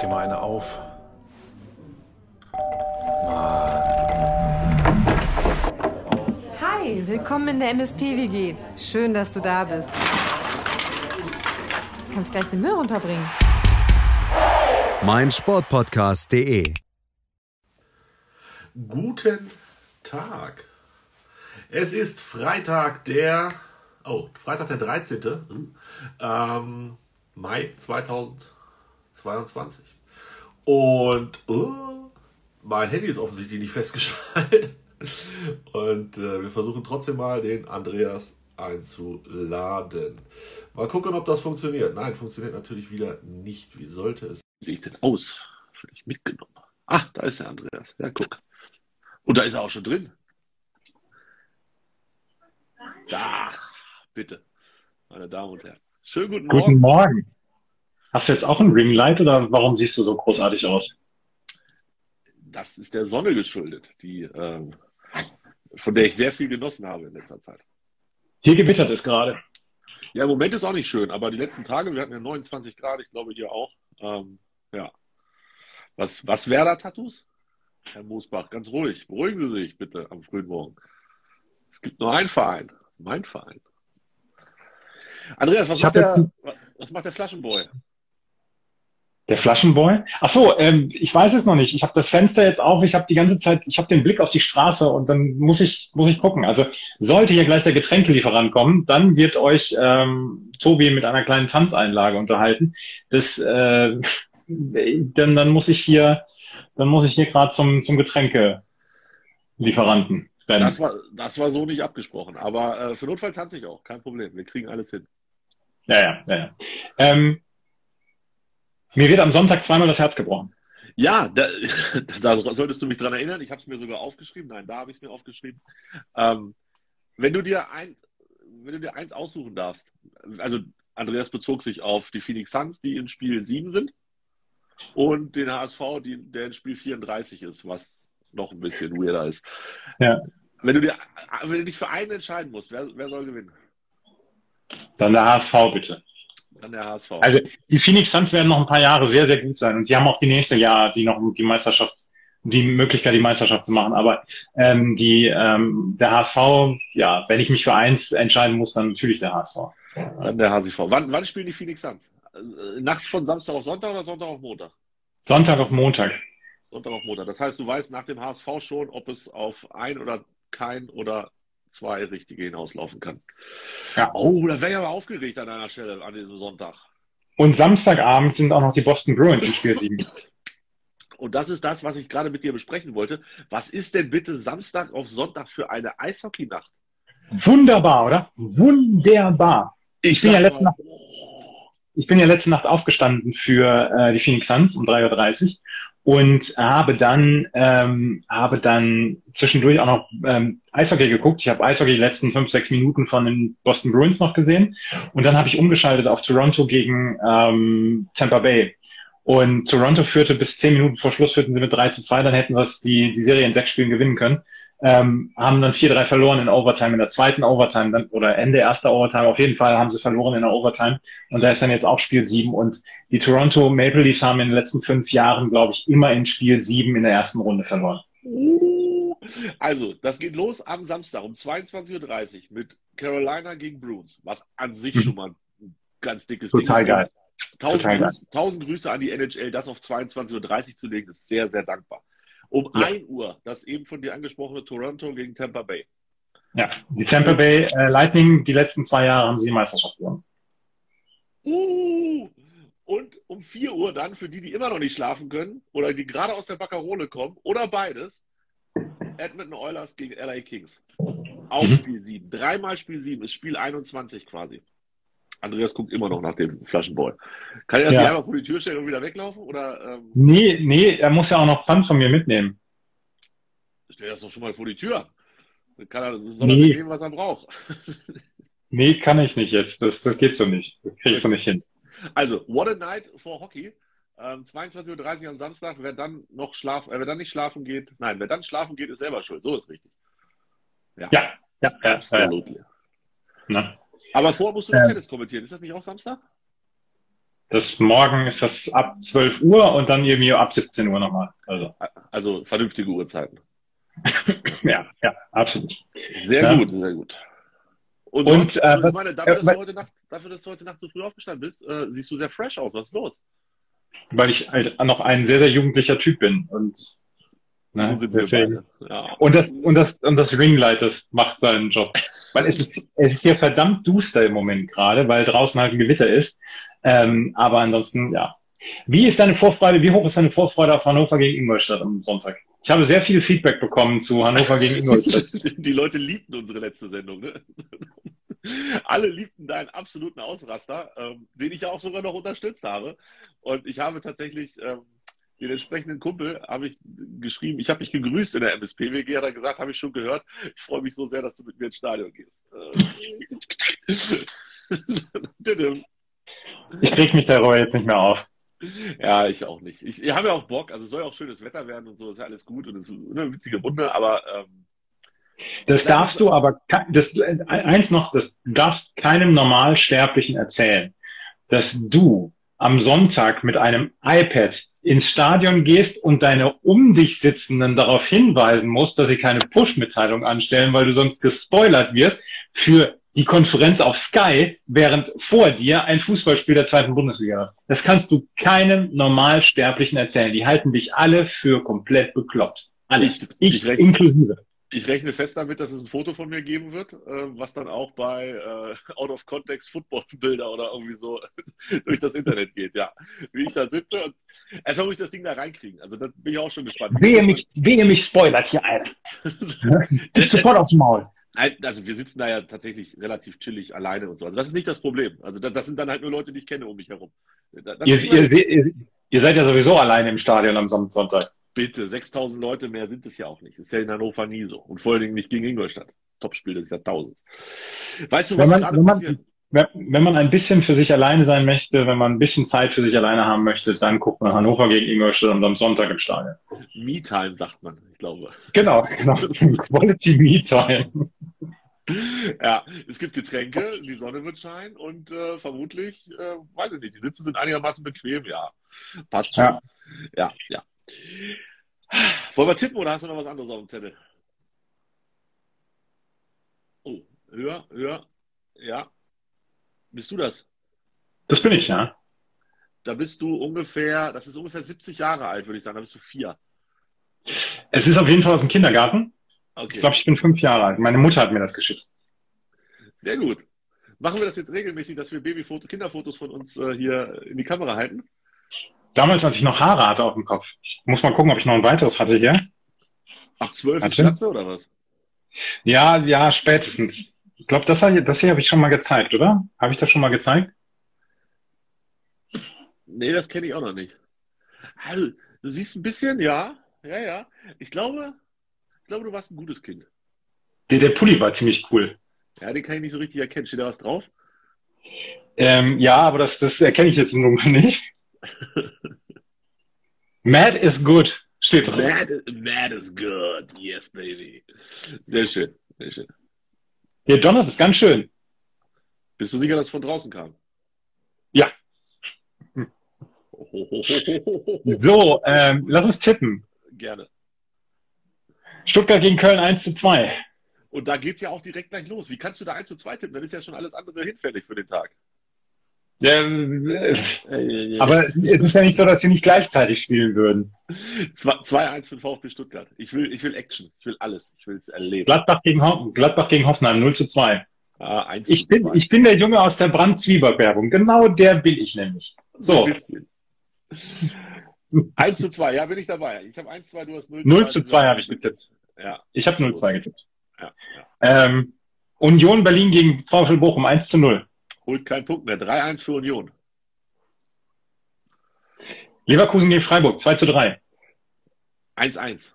dir mal eine auf. Hi, willkommen in der MSP-WG. Schön, dass du da bist. Du kannst gleich den Müll runterbringen. mein Sportpodcast.de. Guten Tag. Es ist Freitag, der. Oh, Freitag, der 13. Ähm, Mai 2022. Und oh, mein Handy ist offensichtlich nicht festgeschaltet. Und äh, wir versuchen trotzdem mal, den Andreas einzuladen. Mal gucken, ob das funktioniert. Nein, funktioniert natürlich wieder nicht. Wie sollte es? Wie sehe ich denn aus? Völlig mitgenommen. Ach, da ist der Andreas. Ja, guck. Und da ist er auch schon drin. Da, bitte, meine Damen und Herren. Schönen guten Morgen. Guten Morgen. Hast du jetzt auch ein Ringlight oder warum siehst du so großartig aus? Das ist der Sonne geschuldet, die, ähm, von der ich sehr viel genossen habe in letzter Zeit. Hier gewittert es gerade. Ja, im Moment ist auch nicht schön, aber die letzten Tage, wir hatten ja 29 Grad, ich glaube hier auch. Ähm, ja. Was, was wäre da Tattoos? Herr Moosbach, ganz ruhig. Beruhigen Sie sich bitte am frühen Morgen. Es gibt nur einen Verein. Mein Verein. Andreas, was, macht der, was macht der Flaschenboy? Der Flaschenboy? Ach so, ähm, ich weiß es noch nicht. Ich habe das Fenster jetzt auf. Ich habe die ganze Zeit, ich habe den Blick auf die Straße und dann muss ich muss ich gucken. Also sollte hier gleich der Getränkelieferant kommen, dann wird euch ähm, Tobi mit einer kleinen Tanzeinlage unterhalten. Das äh, dann dann muss ich hier dann muss ich hier gerade zum zum Getränkelieferanten. rennen. Das war, das war so nicht abgesprochen. Aber äh, für Notfall tanze ich auch. Kein Problem. Wir kriegen alles hin. Ja, ja, ja. ja. Ähm, mir wird am Sonntag zweimal das Herz gebrochen. Ja, da, da solltest du mich dran erinnern. Ich habe es mir sogar aufgeschrieben. Nein, da habe ich es mir aufgeschrieben. Ähm, wenn du dir ein, wenn du dir eins aussuchen darfst, also Andreas bezog sich auf die Phoenix Suns, die in Spiel 7 sind, und den HSV, die, der in Spiel 34 ist, was noch ein bisschen weirder ist. Ja. Wenn du dir, wenn du dich für einen entscheiden musst, wer, wer soll gewinnen? Dann der HSV bitte. Dann der HSV. Also die Phoenix Suns werden noch ein paar Jahre sehr, sehr gut sein und die haben auch die nächste Jahr, die noch die Meisterschaft, die Möglichkeit, die Meisterschaft zu machen. Aber ähm, die ähm, der HSV, ja, wenn ich mich für eins entscheiden muss, dann natürlich der HSV. Dann der HSV. Wann, wann spielen die Phoenix Suns? Äh, Nachts von Samstag auf Sonntag oder Sonntag auf Montag? Sonntag auf Montag. Sonntag auf Montag. Das heißt, du weißt nach dem HSV schon, ob es auf ein oder kein oder zwei richtige hinauslaufen kann. Ja. Oh, da wäre ich aber aufgeregt an einer Stelle an diesem Sonntag. Und Samstagabend sind auch noch die Boston Bruins im Spiel 7. Und das ist das, was ich gerade mit dir besprechen wollte. Was ist denn bitte Samstag auf Sonntag für eine Eishockeynacht? Wunderbar, oder? Wunderbar. Ich bin ja letzte mal, Nacht ich bin ja letzte Nacht aufgestanden für äh, die Phoenix Suns um 3.30 Uhr und habe dann, ähm, habe dann zwischendurch auch noch ähm, Eishockey geguckt. Ich habe Eishockey die letzten fünf, sechs Minuten von den Boston Bruins noch gesehen und dann habe ich umgeschaltet auf Toronto gegen ähm, Tampa Bay. Und Toronto führte bis zehn Minuten vor Schluss, führten sie mit 3 zu 2, dann hätten sie die, die Serie in sechs Spielen gewinnen können. Ähm, haben dann 4-3 verloren in Overtime, in der zweiten Overtime dann, oder Ende erster Overtime. Auf jeden Fall haben sie verloren in der Overtime. Und da ist dann jetzt auch Spiel 7. Und die Toronto Maple Leafs haben in den letzten fünf Jahren, glaube ich, immer in Spiel 7 in der ersten Runde verloren. Also, das geht los am Samstag um 22.30 Uhr mit Carolina gegen Bruins, was an sich Mhm. schon mal ein ganz dickes Total Ding ist. geil. Tausend, Total geil. Grüße, tausend Grüße an die NHL, das auf 22.30 Uhr zu legen, ist sehr, sehr dankbar. Um Ja. 1 Uhr das eben von dir angesprochene Toronto gegen Tampa Bay. Ja, die Tampa Bay äh, Lightning, die letzten zwei Jahre haben sie die Meisterschaft gewonnen. Uh, und um 4 Uhr dann, für die, die immer noch nicht schlafen können oder die gerade aus der Baccarole kommen oder beides, Edmonton Oilers gegen LA Kings. Auch Mhm. Spiel 7. Dreimal Spiel 7 ist Spiel 21 quasi. Andreas guckt immer noch nach dem Flaschenball. Kann er das Ja. einfach vor die Tür stellen und wieder weglaufen? Oder ähm, Nee, nee, er muss ja auch noch Pfand von mir mitnehmen. stell das doch schon mal vor die Tür? Dann kann er, soll Nee. er nehmen, was er braucht. Nee, kann ich nicht jetzt. Das, das geht so nicht. Das kriege ich so nicht hin. Also, what a night for Hockey. Ähm, 22.30 Uhr am Samstag. Wer dann noch schlafen, äh, wer dann nicht schlafen geht, nein, wer dann schlafen geht, ist selber schuld. So ist richtig. Ja, ja, ja. ja, ja. Absolut. Na. Aber vorher musst du noch Ähm. Tennis kommentieren. Ist das nicht auch Samstag? Das morgen ist das ab 12 Uhr und dann irgendwie ab 17 Uhr nochmal. Also, Also vernünftige Uhrzeiten. ja, ja, absolut. Sehr Ja. gut, sehr gut. Und, Und, äh, also, ich was- meine, dafür, dass äh, du heute Nacht, dafür, dass du heute Nacht so früh aufgestanden bist, äh, siehst du sehr fresh aus. Was ist los? Weil ich halt noch ein sehr, sehr jugendlicher Typ bin und ne, So deswegen. Ja. Und das, und das, und das Ringlight, das macht seinen Job. Weil es ist, es ist hier verdammt duster im Moment gerade, weil draußen halt ein Gewitter ist. Ähm, aber ansonsten, ja. Wie ist deine Vorfreude, wie hoch ist deine Vorfreude auf Hannover gegen Ingolstadt am Sonntag? Ich habe sehr viel Feedback bekommen zu Hannover gegen Ingolstadt. Die Leute liebten unsere letzte Sendung. Ne? Alle liebten deinen absoluten Ausraster, ähm, den ich ja auch sogar noch unterstützt habe. Und ich habe tatsächlich ähm, den entsprechenden Kumpel habe ich geschrieben, ich habe mich gegrüßt in der MSP-WG, hat er gesagt, habe ich schon gehört. Ich freue mich so sehr, dass du mit mir ins Stadion gehst. Äh, Ich krieg mich darüber jetzt nicht mehr auf. Ja, ich auch nicht. Ich, ich habe ja auch Bock, also soll ja auch schönes Wetter werden und so, ist ja alles gut und es ist eine witzige Runde, aber ähm, Das darfst du aber, das, eins noch, das darfst keinem Normalsterblichen erzählen, dass du am Sonntag mit einem iPad ins Stadion gehst und deine um dich Sitzenden darauf hinweisen musst, dass sie keine Push-Mitteilung anstellen, weil du sonst gespoilert wirst für die Konferenz auf Sky, während vor dir ein Fußballspiel der zweiten Bundesliga ist. Das kannst du keinem Normalsterblichen erzählen. Die halten dich alle für komplett bekloppt. Alle. Ich- Ich, ich inklusive. Ich rechne fest damit, dass es ein Foto von mir geben wird, äh, was dann auch bei äh, Out of Context Football Bilder oder irgendwie so durch das Internet geht, ja. Wie ich da sitze und erstmal muss ich das Ding da reinkriegen. Also da bin ich auch schon gespannt. Wehe mich, wehe mich spoilert hier einer. Gib sofort aufs Maul. Nein, also wir sitzen da ja tatsächlich relativ chillig alleine und so. Also das ist nicht das Problem. Also das, das sind dann halt nur Leute, die ich kenne um mich herum. Ihr, ihr, ihr, ihr seid ja sowieso alleine im Stadion am Son- Sonntag. Bitte, 6000 Leute mehr sind es ja auch nicht. Ist ja in Hannover nie so. Und vor allen Dingen nicht gegen Ingolstadt. Topspiel des Jahrtausends. Weißt du, was Wenn man, gerade wenn, man, wenn, man ein bisschen für sich alleine sein möchte, wenn man ein bisschen Zeit für sich alleine haben möchte, dann guckt man Hannover gegen Ingolstadt am Sonntag im Stadion. Me-Time, sagt man, ich glaube. Genau, genau. Quality Me Time. Ja, es gibt Getränke, die Sonne wird scheinen und äh, vermutlich, äh, weiß ich nicht, die Sitze sind einigermaßen bequem, ja. Passt schon. Ja. Ja, ja. Wollen wir tippen oder hast du noch was anderes auf dem Zettel? Oh, höher, höher, ja. Bist du das? Das bin ich, ja. Da bist du ungefähr, das ist ungefähr 70 Jahre alt, würde ich sagen. Da bist du vier. Es ist auf jeden Fall aus dem Kindergarten. Okay, Ich glaube, ich bin fünf Jahre alt. Meine Mutter hat mir das geschickt. sehr gut. Machen wir das jetzt regelmäßig, dass wir Babyfotos, Kinderfotos von uns äh, hier in die Kamera halten? Damals, als ich noch Haare hatte auf dem Kopf. Ich muss mal gucken, ob ich noch ein weiteres hatte hier. Ab zwölf. Glatze oder was? Ja, ja, spätestens. Ich glaube, das, hier- das hier habe ich schon mal gezeigt, oder? Habe ich das schon mal gezeigt? Nee, das kenne ich auch noch nicht. Also, du siehst ein bisschen, ja, ja, ja. Ich glaube, ich glaube, du warst ein gutes Kind. Der, der Pulli war ziemlich cool. Ja, den kann ich nicht so richtig erkennen. Steht da was drauf? Ähm, ja, aber das, das erkenne ich jetzt im Dunkeln nicht. Mad is good, steht drauf. Mad, mad is good. Yes, baby. Sehr schön, sehr schön. Hier donnert es ganz schön. Bist du sicher, dass es von draußen kam? Ja. So, ähm, lass uns tippen. Gerne. Stuttgart gegen Köln 1 zu 2. Und da geht's ja auch direkt gleich los. Wie kannst du da 1 zu 2 tippen? Dann ist ja schon alles andere hinfällig für den Tag. Ja, äh, aber es ist ja nicht so, dass sie nicht gleichzeitig spielen würden. 2-1 für den VfB Stuttgart. Ich will, ich will Action. Ich will alles. Ich will es erleben. Gladbach gegen, Ho Gladbach gegen Hoffenheim 0 zu 2. Ah, 1 Ich zu bin, 2. ich bin der Junge aus der Brand-Zwieback-Werbung. Genau der bin ich nämlich. So, Ein bisschen. 1 zu 2, ja, bin ich dabei. Ich habe 1 2, du hast 0 0 zu 2 habe ich getippt. Ja, Ich habe 0 zu 2 getippt. ja, ja. Ähm, Union Berlin gegen VfL Bochum 1 zu 0. Holt keinen Punkt mehr. 3-1 für Union. Leverkusen gegen Freiburg 2 zu 3. 1-1.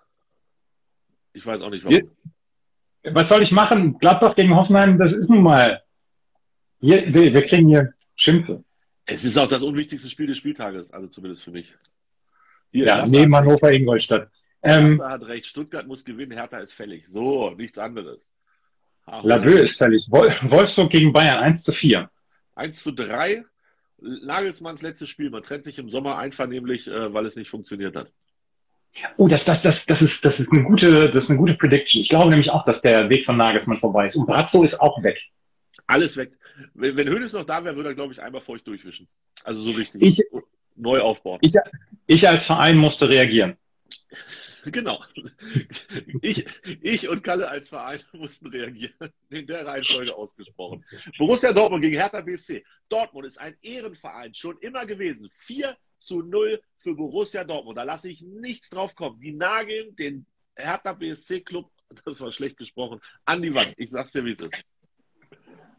Ich weiß auch nicht, warum. Jetzt, was soll ich machen? Gladbach gegen Hoffenheim, das ist nun mal. Hier, wir, kriegen hier Schimpfe. Es ist auch das unwichtigste Spiel des Spieltages, also zumindest für mich. Hier, Ja, neben. Hannover Ingolstadt. Ähm, hat recht. Stuttgart muss gewinnen, Hertha ist fällig. So, nichts anderes. Labö ist fällig. Wol Wolfsburg gegen Bayern 1 zu 4. 1 zu 3 Nagelsmanns letztes Spiel. Man trennt sich im Sommer einvernehmlich, äh, weil es nicht funktioniert hat. Oh, das, das, das, das ist, das ist eine gute, das ist eine gute Prediction. Ich glaube nämlich auch, dass der Weg von Nagelsmann vorbei ist. Und Brazzo ist auch weg. Alles weg. Wenn, wenn Hönes noch da wäre, würde er, glaube ich, einmal feucht durchwischen. Also so richtig. Ich, neu aufbauen. Ich, ich als Verein musste reagieren. Genau. Ich, ich und Kalle als Verein mussten reagieren. In der Reihenfolge ausgesprochen. Borussia Dortmund gegen Hertha BSC. Dortmund ist ein Ehrenverein, schon immer gewesen. 4 zu 0 für Borussia Dortmund. Da lasse ich nichts drauf kommen. Die nageln den Hertha BSC Club, das war schlecht gesprochen, an die Wand. Ich sag's dir, wie es ist.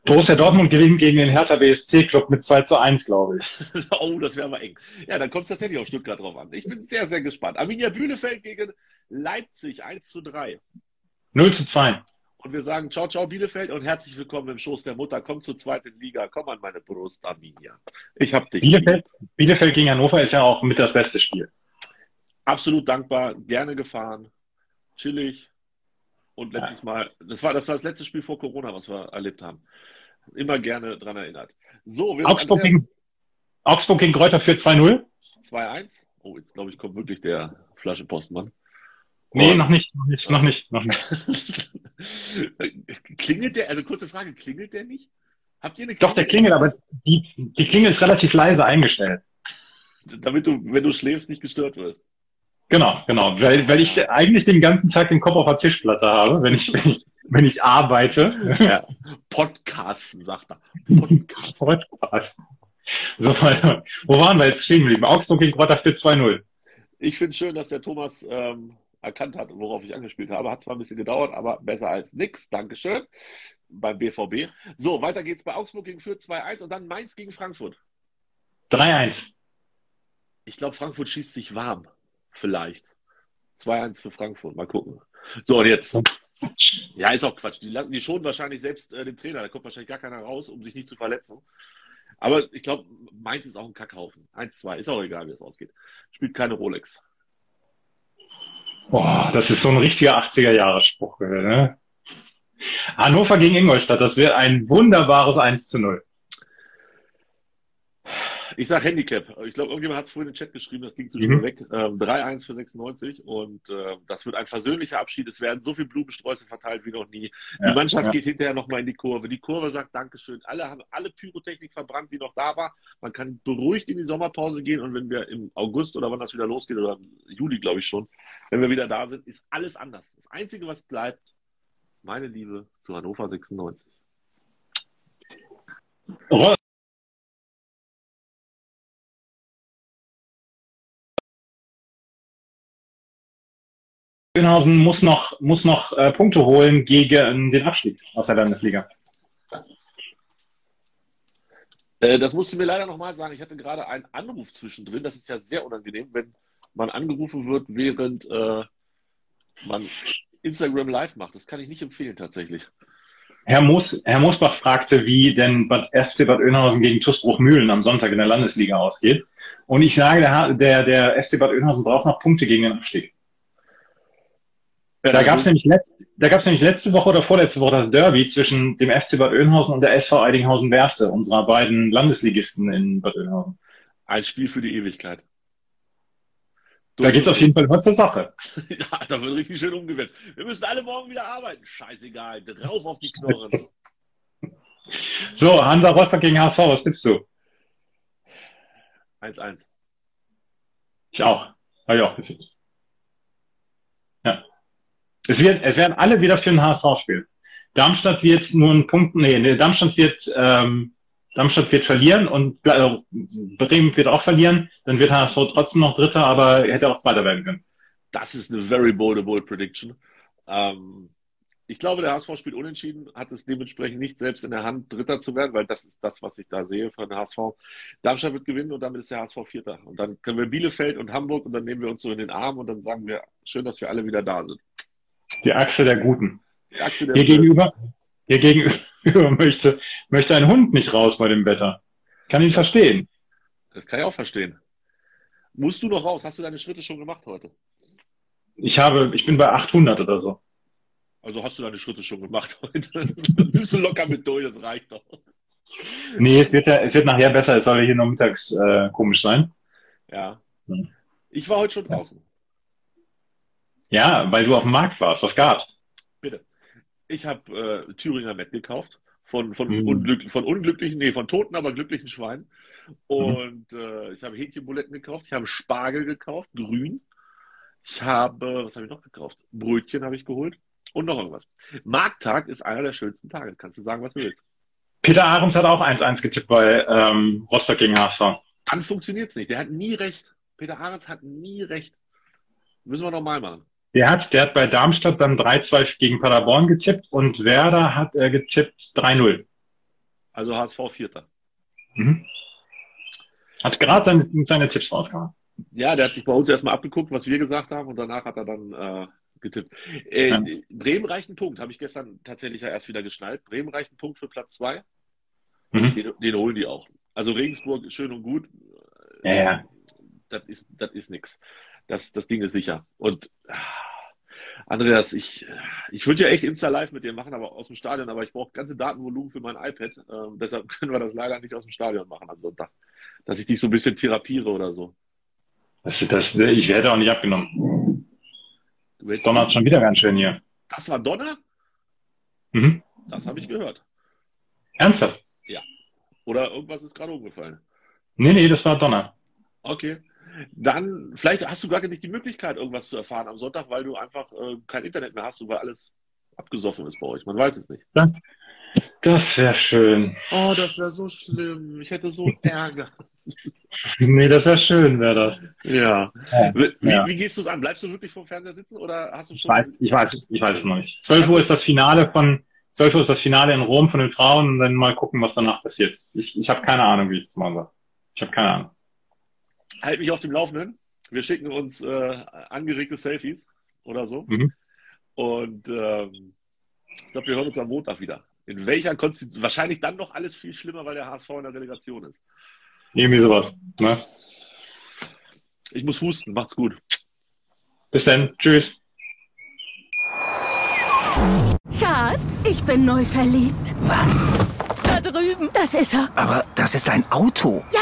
Borussia Dortmund gewinnt gegen den Hertha BSC Club mit 2 zu 1, glaube ich. oh, das wäre aber eng. Ja, dann kommt es tatsächlich auf Stuttgart drauf an. Ich bin sehr, sehr gespannt. Arminia Bielefeld gegen Leipzig 1 zu 3. 0 zu 2. Und wir sagen Ciao, ciao Bielefeld und herzlich willkommen im Schoß der Mutter. Komm zur zweiten Liga. Komm an meine Brust, Arminia. Ich hab dich. Bielefeld, Bielefeld gegen Hannover ist ja auch mit das beste Spiel. Absolut dankbar. Gerne gefahren. Chillig. Und letztes Mal, das war, das war das letzte Spiel vor Corona, was wir erlebt haben immer gerne dran erinnert. So, wir Augsburg, gegen, Augsburg gegen Kräuter für 2-0. 2-1. Oh, jetzt glaube ich, kommt wirklich der Flaschenpostmann. Nee, noch nicht, noch nicht, noch nicht, noch nicht. klingelt der, also kurze Frage, klingelt der nicht? Habt ihr eine Klingel? Doch, der klingelt, aber die, die Klingel ist relativ leise eingestellt. Damit du, wenn du schläfst, nicht gestört wirst. Genau, genau. Weil, weil ich eigentlich den ganzen Tag den Kopf auf der Tischplatte habe, wenn ich, wenn ich, wenn ich arbeite. Ja. Podcasten, sagt er. Podcast. Podcast. So, wo waren wir jetzt stehen geblieben? Augsburg gegen Grotter 2-0. Ich finde schön, dass der Thomas ähm, erkannt hat, worauf ich angespielt habe. Hat zwar ein bisschen gedauert, aber besser als nix. Dankeschön. Beim BVB. So, weiter geht's bei Augsburg gegen Fürth 2-1 und dann Mainz gegen Frankfurt. 3-1. Ich glaube, Frankfurt schießt sich warm. Vielleicht. 2-1 für Frankfurt. Mal gucken. So, und jetzt. Ja, ist auch Quatsch. Die, die schonen wahrscheinlich selbst äh, den Trainer. Da kommt wahrscheinlich gar keiner raus, um sich nicht zu verletzen. Aber ich glaube, Mainz ist auch ein Kackhaufen. 1-2. Ist auch egal, wie es ausgeht. Spielt keine Rolex. Boah, das ist so ein richtiger 80er-Jahre-Spruch. Ne? Hannover gegen Ingolstadt. Das wird ein wunderbares 1 zu 0. Ich sag Handicap. Ich glaube, irgendjemand hat es vorhin in den Chat geschrieben, das ging zu schnell mhm. weg. Ähm, 3-1 für 96 und äh, das wird ein versöhnlicher Abschied. Es werden so viele Blumensträuße verteilt wie noch nie. Ja, die Mannschaft ja. geht hinterher nochmal in die Kurve. Die Kurve sagt Dankeschön. Alle haben alle Pyrotechnik verbrannt, die noch da war. Man kann beruhigt in die Sommerpause gehen und wenn wir im August oder wann das wieder losgeht, oder im Juli, glaube ich schon, wenn wir wieder da sind, ist alles anders. Das Einzige, was bleibt, ist meine Liebe zu Hannover 96. Schönhausen muss noch, muss noch äh, Punkte holen gegen den Abstieg aus der Landesliga. Äh, das musst du mir leider nochmal sagen. Ich hatte gerade einen Anruf zwischendrin. Das ist ja sehr unangenehm, wenn man angerufen wird, während äh, man Instagram Live macht. Das kann ich nicht empfehlen tatsächlich. Herr, Moos, Herr Moosbach fragte, wie denn Bad FC Bad Oeynhausen gegen TuS Mühlen am Sonntag in der Landesliga ausgeht. Und ich sage, der, der, der FC Bad Oeynhausen braucht noch Punkte gegen den Abstieg. Da gab es nämlich, letzt, nämlich letzte Woche oder vorletzte Woche das Derby zwischen dem FC Bad Oeynhausen und der SV Eidinghausen-Werste, unserer beiden Landesligisten in Bad Oeynhausen. Ein Spiel für die Ewigkeit. Da geht's auf jeden Fall immer zur Sache. ja, da wird richtig schön umgewetzt. Wir müssen alle morgen wieder arbeiten. Scheißegal. Drauf auf die Knochen. So, Hansa Rostock gegen HSV, was tippst du? 1-1. Ich auch. Ich auch getippt. Es, wird, es werden alle wieder für den HSV spielen. Darmstadt wird nur einen Punkt, nee, nee Darmstadt wird, ähm, Darmstadt wird verlieren und äh, Bremen wird auch verlieren. Dann wird HSV trotzdem noch Dritter, aber er hätte auch Zweiter werden können. Das ist eine very bold, bold prediction. Ähm, ich glaube, der HSV spielt unentschieden, hat es dementsprechend nicht selbst in der Hand, Dritter zu werden, weil das ist das, was ich da sehe von der HSV. Darmstadt wird gewinnen und damit ist der HSV Vierter. Und dann können wir Bielefeld und Hamburg und dann nehmen wir uns so in den Arm und dann sagen wir, schön, dass wir alle wieder da sind. Die Achse der Guten. Achse der hier, gegenüber, hier gegenüber möchte, möchte ein Hund nicht raus bei dem Wetter. Kann ihn verstehen. Das kann ich auch verstehen. Musst du noch raus? Hast du deine Schritte schon gemacht heute? Ich habe, ich bin bei 800 oder so. Also hast du deine Schritte schon gemacht heute? Bist du locker mit durch, das reicht doch. Nee, es wird, ja, es wird nachher besser. Es soll ja hier nur mittags äh, komisch sein. Ja. Hm. Ich war heute schon draußen. Ja, weil du auf dem Markt warst. Was gab's? Bitte. Ich habe äh, Thüringer Met gekauft. Von, von, Mhm. unglück, von unglücklichen, nee, von toten, aber glücklichen Schweinen. Und äh, ich habe Hähnchenbuletten gekauft. Ich habe Spargel gekauft, grün. Ich habe, was habe ich noch gekauft? Brötchen habe ich geholt. Und noch irgendwas. Markttag ist einer der schönsten Tage. Kannst du sagen, was du willst. Peter Ahrens hat auch 1-1 getippt bei ähm, Rostock gegen HSV. Dann funktioniert's nicht. Der hat nie recht. Peter Ahrens hat nie recht. Müssen wir nochmal machen. Der hat, der hat bei Darmstadt dann 3-2 gegen Paderborn getippt und Werder hat äh, getippt 3-0. Also HSV Vierter. Mhm. Hat gerade seine, seine Tipps rausgehauen. Ja, der hat sich bei uns erstmal abgeguckt, was wir gesagt haben, und danach hat er dann äh, getippt. Äh, Ja. Bremen reicht einen Punkt, habe ich gestern tatsächlich ja erst wieder geschnallt. Bremen reicht einen Punkt für Platz zwei. Mhm. Den, den holen die auch. Also Regensburg schön und gut. Ja, ja. Das ist, das ist nix. Das, das Ding ist sicher. Und ah, Andreas, ich, ich würde ja echt Insta Live mit dir machen, aber aus dem Stadion, aber ich brauche ganze Datenvolumen für mein iPad. Ähm, deshalb können wir das leider nicht aus dem Stadion machen am Sonntag. Dass ich dich so ein bisschen therapiere oder so. Das, das, ich werde auch nicht abgenommen. Donnert schon wieder ganz schön hier. Das war Donner? Mhm. Das habe ich gehört. Ernsthaft? Oder irgendwas ist gerade umgefallen. Nee, nee, das war Donner. Okay. Dann, vielleicht hast du gar nicht die Möglichkeit, irgendwas zu erfahren am Sonntag, weil du einfach äh, kein Internet mehr hast und weil alles abgesoffen ist bei euch. Man weiß es nicht. Das, das wäre schön. Oh, das wäre so schlimm. Ich hätte so Ärger. Nee, das wäre schön, wäre das. Ja. Ja. Wie, wie gehst du es an? Bleibst du wirklich vom Fernseher sitzen oder hast du Ich schon. weiß, ich weiß, es- ich weiß es noch nicht. 12 Uhr ist das Finale von, 12 Uhr ist das Finale in Rom von den Frauen und dann mal gucken, was danach passiert. Ich, ich habe keine Ahnung, wie ich das machen soll. Ich habe keine Ahnung. Halt mich auf dem Laufenden. Wir schicken uns äh, angeregte Selfies oder so. Mhm. Und ähm, ich glaube, wir hören uns am Montag wieder. In welcher Konstitution? Wahrscheinlich dann noch alles viel schlimmer, weil der HSV in der Relegation ist. Irgendwie sowas. Ne? Ich muss husten. Macht's gut. Bis dann. Tschüss. Schatz, ich bin neu verliebt. Was? Da drüben. Das ist er. Aber das ist ein Auto. Ja,